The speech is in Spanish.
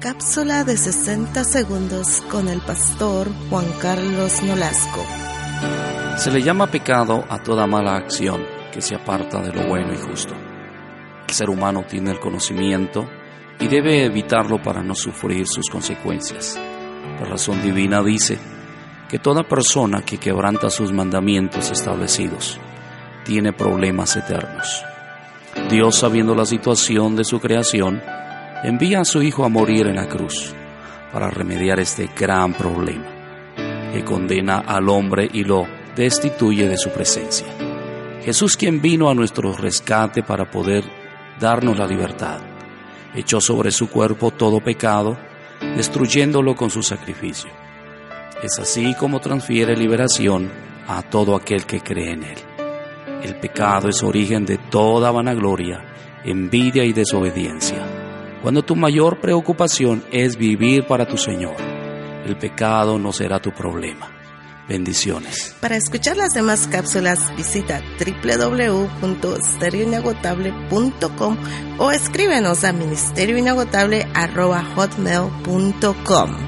Cápsula de 60 segundos con el pastor Juan Carlos Nolasco. Se le llama pecado a toda mala acción que se aparta de lo bueno y justo. El ser humano tiene el conocimiento y debe evitarlo para no sufrir sus consecuencias. La razón divina dice que toda persona que quebranta sus mandamientos establecidos tiene problemas eternos. Dios, sabiendo la situación de su creación, envía a su Hijo a morir en la cruz para remediar este gran problema que condena al hombre y lo destituye de su presencia. Jesús quien vino a nuestro rescate para poder darnos la libertad, echó sobre su cuerpo todo pecado, destruyéndolo con su sacrificio. Es así como transfiere liberación a todo aquel que cree en él. El pecado es origen de toda vanagloria, envidia y desobediencia. Cuando tu mayor preocupación es vivir para tu Señor, el pecado no será tu problema. Bendiciones. Para escuchar las demás cápsulas visita www.stereoinagotable.com o escríbenos a ministerioinagotable.hotmail.com.